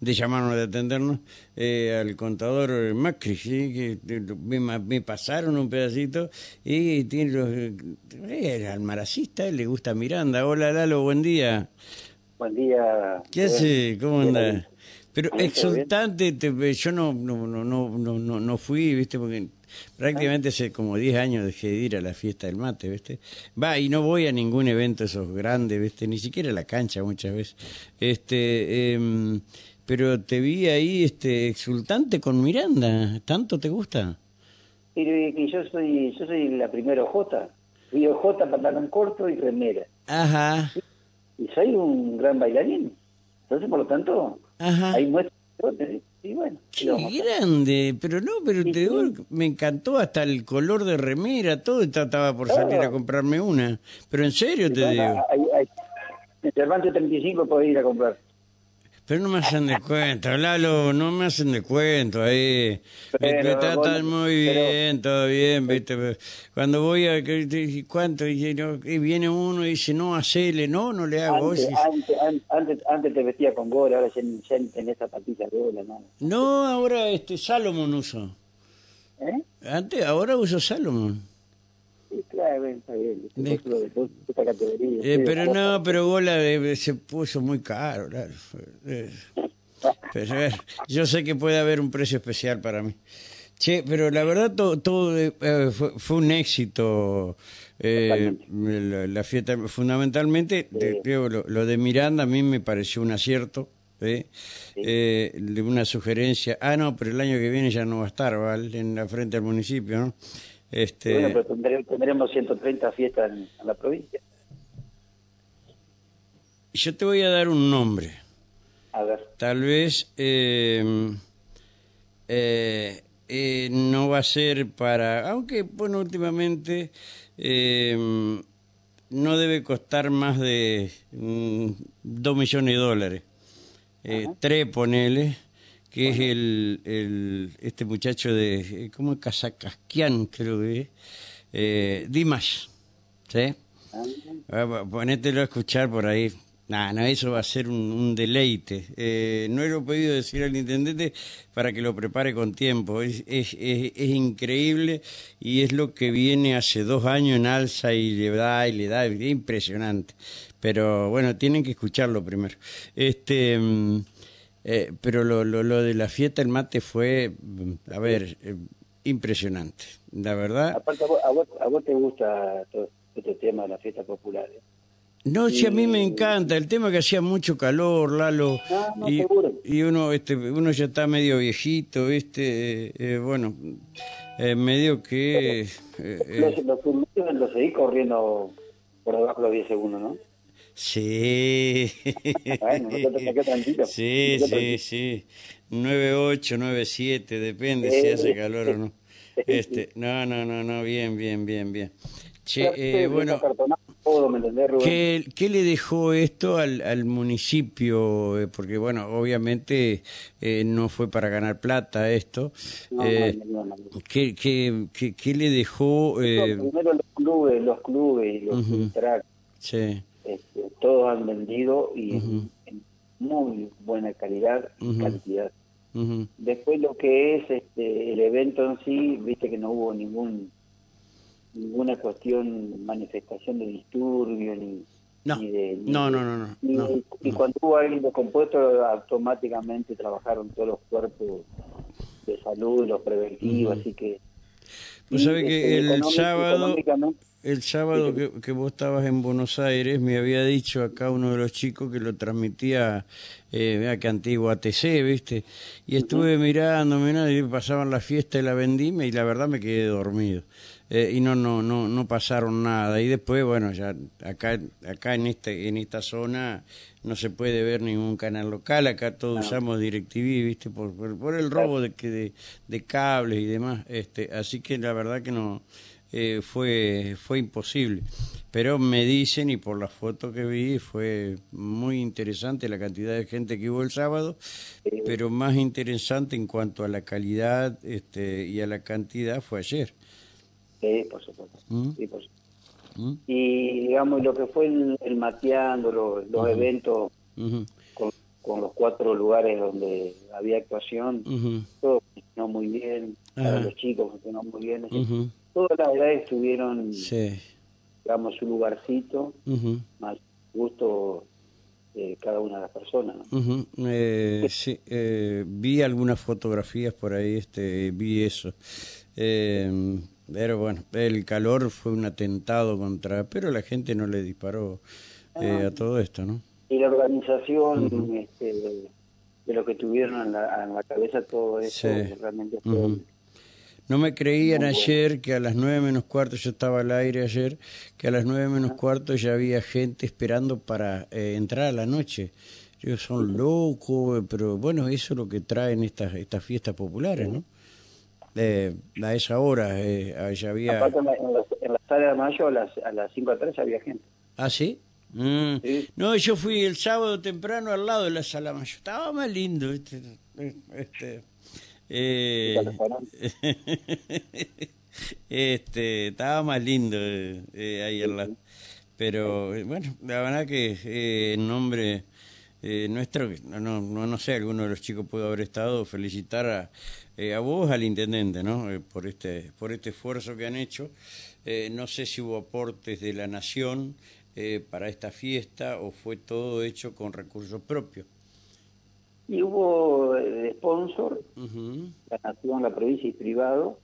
de llamarnos, de atendernos, eh, al contador Macri, ¿sí? que me, me pasaron un pedacito y tiene los, eh, al maracista, le gusta Miranda. Hola Lalo, buen día. Buen día. ¿Qué hace? ¿Cómo anda? Pero exultante, te, yo no, no, no, no, no, no fui, viste, porque prácticamente hace como 10 años dejé de ir a la fiesta del mate, ¿viste? Va, y no voy a ningún evento esos grandes, ¿viste? Ni siquiera a la cancha muchas veces. Este, eh, pero te vi ahí este exultante con Miranda, ¿tanto te gusta? Que yo soy yo soy la primera J. Fui J, pantalón corto y remera. Ajá. Y soy un gran bailarín. Entonces, por lo tanto, Ajá. ahí muestro y bueno. Qué grande, pero no, pero te digo, me encantó hasta el color de remera, todo estaba por salir a comprarme una. Pero en serio te digo. Ahí, ahí, en Cervantes 35 podés ir a comprar. Pero no me hacen de cuento, Lalo, no me hacen de cuento ahí. me, me tratan muy bien, todo bien, ¿viste? Cuando voy a... ¿Cuánto? Y, viene uno y dice, no, hacele, no, no le hago. Antes, antes, antes, antes, te vestía con gola, ahora ya, ya tenés zapatillas de gola, ¿no? No, ahora este Salomon uso. ¿Eh? Antes, ahora uso Salomon. Eh, pero no, pero Gola eh, se puso muy caro, claro. Eh, pero yo sé que puede haber un precio especial para mí. Che, pero la verdad todo, todo fue, fue, un éxito la, la, fiesta. Fundamentalmente, sí. creo, lo, lo, de Miranda a mí me pareció un acierto. ¿eh? Sí. Una sugerencia. Ah, no, pero el año que viene ya no va a estar, ¿vale? En la frente al municipio, ¿no? Este... Bueno, pero tendremos, tendremos 130 fiestas en, en, la provincia. Yo te voy a dar un nombre. A ver. Tal vez eh, eh, eh, no va a ser para... Aunque, bueno, últimamente no debe costar más de mm, 2 millones de dólares. tres, ponele que es el, el, este muchacho de, ¿cómo es? Kazakasquian, creo que es, eh, Dimash, ¿sí? Ah, ponételo a escuchar por ahí. No, no, eso va a ser un, un deleite. Eh, no lo he podido decir al intendente para que lo prepare con tiempo. Es, es, es, es, increíble y es lo que viene hace dos años en alza y le da y le da. Es impresionante. Pero bueno, tienen que escucharlo primero. Este. Eh, pero lo, lo, lo, de la fiesta del mate fue, a ver, eh, impresionante, la verdad. Aparte, a vos, a vos, a vos te gusta todo este tema de la fiesta popular. ¿eh? No, sí, a mí me encanta. El tema que hacía mucho calor, Lalo. No, no, y, y uno, este, uno ya está medio viejito, este, eh, bueno, eh, medio que. los, los, los, los seguís corriendo por debajo de los 10 segundos, ¿no? Sí. Bueno, no te tranquilo. Sí, no sí, sí. 98, 97, depende si hace calor o no. Este, no, no, no, no, bien, bien, bien, bien. Che, eh, bueno, ¿qué, ¿qué, le dejó esto al, al municipio? Porque, bueno, obviamente eh, no fue para ganar plata esto. No, eh, no, no, ¿qué, qué, qué, qué, le dejó? Primero los clubes, los clubes y los uh -huh. Sí. Este, todos han vendido y uh -huh. en muy buena calidad y uh -huh. cantidad. Uh -huh. Después lo que es este, el evento en sí, viste que no hubo ningún ninguna cuestión, manifestación de disturbio ni, no. ni de... Ni no, no, no, no, ni, no, Y no. cuando hubo alguien descompuesto, automáticamente trabajaron todos los cuerpos de salud, los preventivos, así que... Pues sabe que el sábado el sábado que, que, vos estabas en Buenos Aires, me había dicho acá uno de los chicos que lo transmitía, eh, vea que antiguo ATC, ¿viste? Y estuve uh -huh. mirando, mirando, y pasaban la fiesta de la vendimia y la verdad me quedé dormido. Eh, y no, no, no, no pasaron nada. Y después, bueno, ya acá, acá en este, en esta zona no se puede ver ningún canal local, acá todos no. usamos DirecTV, ¿viste? Por, por, por el robo de, de, de cables y demás. Este, así que la verdad que no eh, fue, fue imposible. Pero me dicen, y por la foto que vi, fue muy interesante la cantidad de gente que hubo el sábado, pero más interesante en cuanto a la calidad este, y a la cantidad fue ayer. Sí, por supuesto. ¿Mm? Sí, por supuesto. ¿Mm? Y digamos, lo que fue el, el mateando, los, los uh -huh. eventos uh -huh. con, con los cuatro lugares donde había actuación, todo funcionó muy bien, para los chicos funcionó muy bien. Todas las edades tuvieron, digamos, su lugarcito, más gusto de cada una de las personas. Eh, sí, eh, vi algunas fotografías por ahí, este, vi eso. Eh, pero bueno, el calor fue un atentado contra, pero la gente no le disparó a todo esto, ¿no? y la organización este, de, lo que tuvieron en la, en la cabeza todo eso realmente fue no me creían ayer que a las nueve menos cuarto, yo estaba al aire ayer, que a las nueve menos cuarto ya había gente esperando para eh, entrar a la noche. Yo son locos, pero bueno, eso es lo que traen estas estas fiestas populares, ¿no? Eh, a esa hora eh, ya había... en, la, en, la, sala de mayo a las, a las 5 a 3 había gente. ¿Ah, sí? Mm. No, yo fui el sábado temprano al lado de la sala mayor. Estaba más lindo, este, este, eh, este, estaba más lindo eh, ahí al lado. Pero eh, bueno, la verdad que en nombre nuestro, no, no, no sé, alguno de los chicos pudo haber estado, felicitar a, a vos, al intendente, ¿no? por este, por este esfuerzo que han hecho. no sé si hubo aportes de la nación eh, para esta fiesta o fue todo hecho con recursos propios? Y hubo eh, sponsor, la nación, la provincia y privado.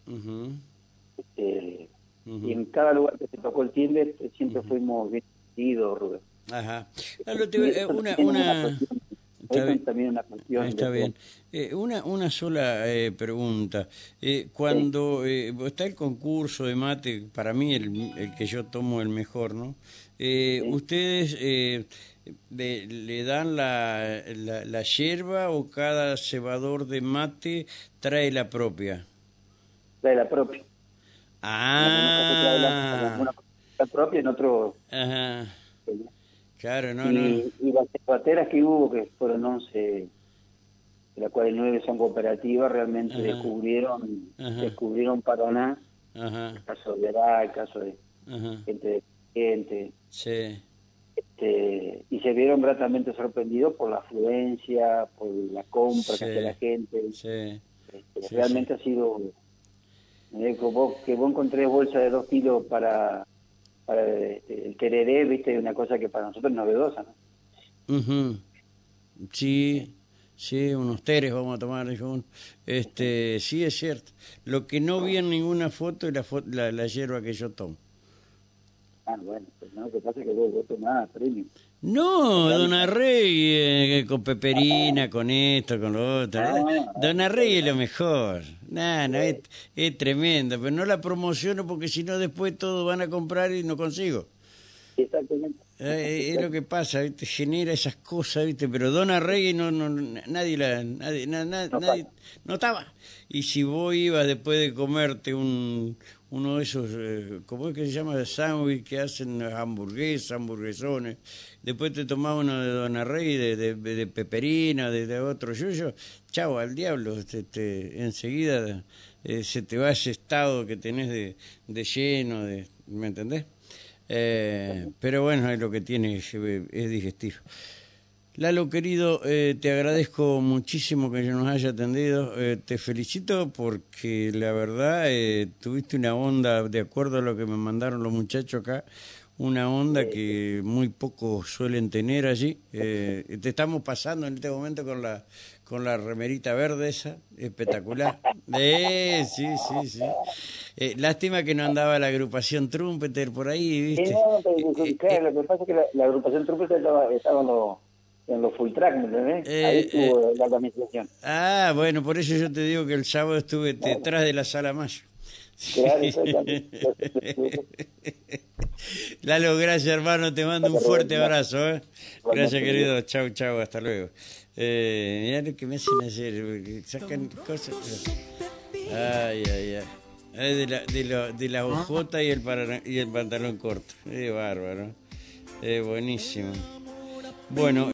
Este, y en cada lugar que se tocó el timbre siempre fuimos bien Rubén. Ajá. Eh, una, una, Está bien. también una cuestión. Está bien. Eh, una, una sola eh, pregunta. Eh, cuando eh, está el concurso de mate, para mí el, el que yo tomo el mejor, ¿no? ¿Ustedes le dan la, la, la, yerba o cada cebador de mate trae la propia? Trae la propia. Ah. la, propia en otro... Ajá. Claro, no, y, no. Y las bateras que hubo, que fueron 11, de las cuales 9 son cooperativas, realmente descubrieron descubrieron Paraná, el caso de Verá, el caso de gente de gente. Sí. Este, y se vieron gratamente sorprendidos por la afluencia, por la compra que hace la gente. Sí. Este, realmente ha sido... Eh, que, vos, que vos encontré bolsa de dos kilos para para el tereré, viste, una cosa que para nosotros es novedosa, ¿no? Sí, sí, unos teres vamos a tomar, este, sí es cierto. Lo que no vi en ninguna foto es la, la, hierba que yo tomo. Ah, bueno, pues no, que pasa que vos, vos tomás premium. No, Don Arrey eh, con peperina, con esto, con lo otro. Ah, Don Arrey es lo mejor. Nah, no, es, es, tremendo, pero no la promociono porque si no después todos van a comprar y no consigo. Exactamente. Eh, es lo que pasa, ¿viste? genera esas cosas, ¿viste? pero Don Arrey no, no, nadie la, nadie, no, nadie, no estaba. Y si vos ibas después de comerte un, uno de esos, eh, ¿cómo es que se llama? Sándwich que hacen hamburguesas, hamburguesones. Después te tomás uno de Don Rey, de, de, peperina, de, otro yuyo. Chau, al diablo. Te, enseguida eh, se te va ese estado que tenés de, de lleno, de, ¿me entendés? Eh, pero bueno, es lo que tiene, es, es digestivo. Lalo, querido, eh, te agradezco muchísimo que nos haya atendido. Eh, te felicito porque la verdad eh, tuviste una onda, de acuerdo a lo que me mandaron los muchachos acá, una onda que muy pocos suelen tener allí. te estamos pasando en este momento con la con la remerita verde esa, espectacular. sí, sí, sí. lástima que no andaba la agrupación Trumpeter por ahí, ¿viste? No, claro, lo que pasa es que la, agrupación Trumpeter estaba, estaba en los full track, ¿me? Eh, Ahí estuvo eh, la administración. Ah, bueno, por eso yo te digo que el sábado estuve detrás de la sala Mayo. Claro, Lalo, gracias hermano, te mando un fuerte abrazo. ¿eh? Gracias querido, chau, chau, hasta luego. Eh, mirá lo que me hacen hacer, sacan cosas. Ay, ay, ay. de la, de la, de la ojota y el, y el pantalón corto. Es bárbaro. Es buenísimo. Bueno.